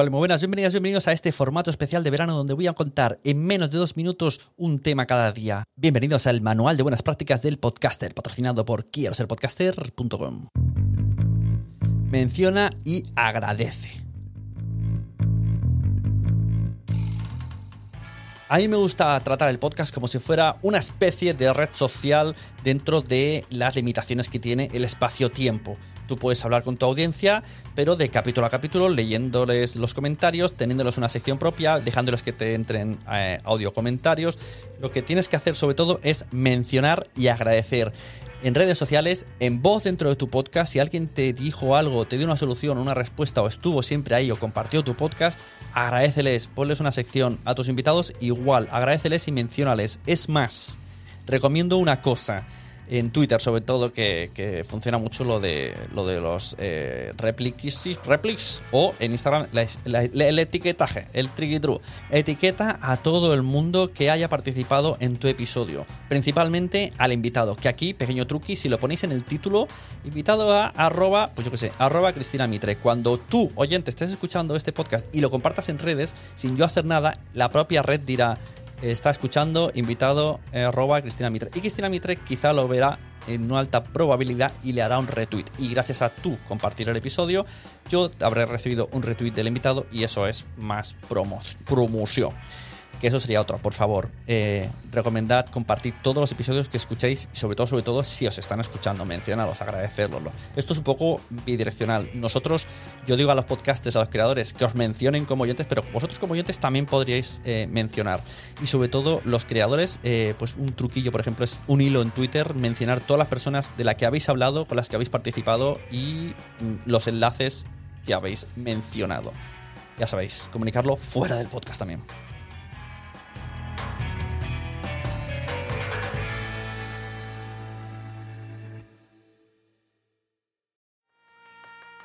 Hola, muy buenas, bienvenidas, bienvenidos a este formato especial de verano donde voy a contar en menos de dos minutos un tema cada día. Bienvenidos al Manual de Buenas Prácticas del Podcaster, patrocinado por quiero ser podcaster.com. Menciona y agradece. A mí me gusta tratar el podcast como si fuera una especie de red social dentro de las limitaciones que tiene el espacio-tiempo. Tú puedes hablar con tu audiencia, pero de capítulo a capítulo, leyéndoles los comentarios, teniéndoles una sección propia, dejándoles que te entren eh, audio comentarios. Lo que tienes que hacer sobre todo es mencionar y agradecer en redes sociales, en voz dentro de tu podcast. Si alguien te dijo algo, te dio una solución, una respuesta o estuvo siempre ahí o compartió tu podcast, agradeceles, ponles una sección a tus invitados igual, agradeceles y menciónales. Es más, recomiendo una cosa en Twitter sobre todo que, que funciona mucho lo de lo de los eh, replics, o en Instagram la- el etiquetaje, el tricky. Etiqueta a todo el mundo que haya participado en tu episodio, principalmente al invitado, que aquí, pequeño truqui, si lo ponéis en el título, invitado a arroba, pues yo qué sé, arroba Cristina Mitre. Cuando tú, oyente, estés escuchando este podcast y lo compartas en redes, sin yo hacer nada, la propia red dirá, está escuchando invitado eh, Cristina Mitre. Y Cristina Mitre quizá lo verá en una alta probabilidad y le hará un retweet. Y gracias a tú compartir el episodio, yo habré recibido un retweet del invitado y eso es más promo promoción. Que eso sería otro, por favor. Eh, recomendad compartir todos los episodios que escuchéis sobre todo, sobre todo, si os están escuchando, mencionaros, agradecerlo. Esto es un poco bidireccional. Nosotros, yo digo a los podcasters, a los creadores, que os mencionen como oyentes, pero vosotros como oyentes también podríais eh, mencionar. Y sobre todo, los creadores, eh, pues un truquillo, por ejemplo, es un hilo en Twitter, mencionar todas las personas de las que habéis hablado, con las que habéis participado y mm, los enlaces que habéis mencionado. Ya sabéis, comunicarlo fuera del podcast también.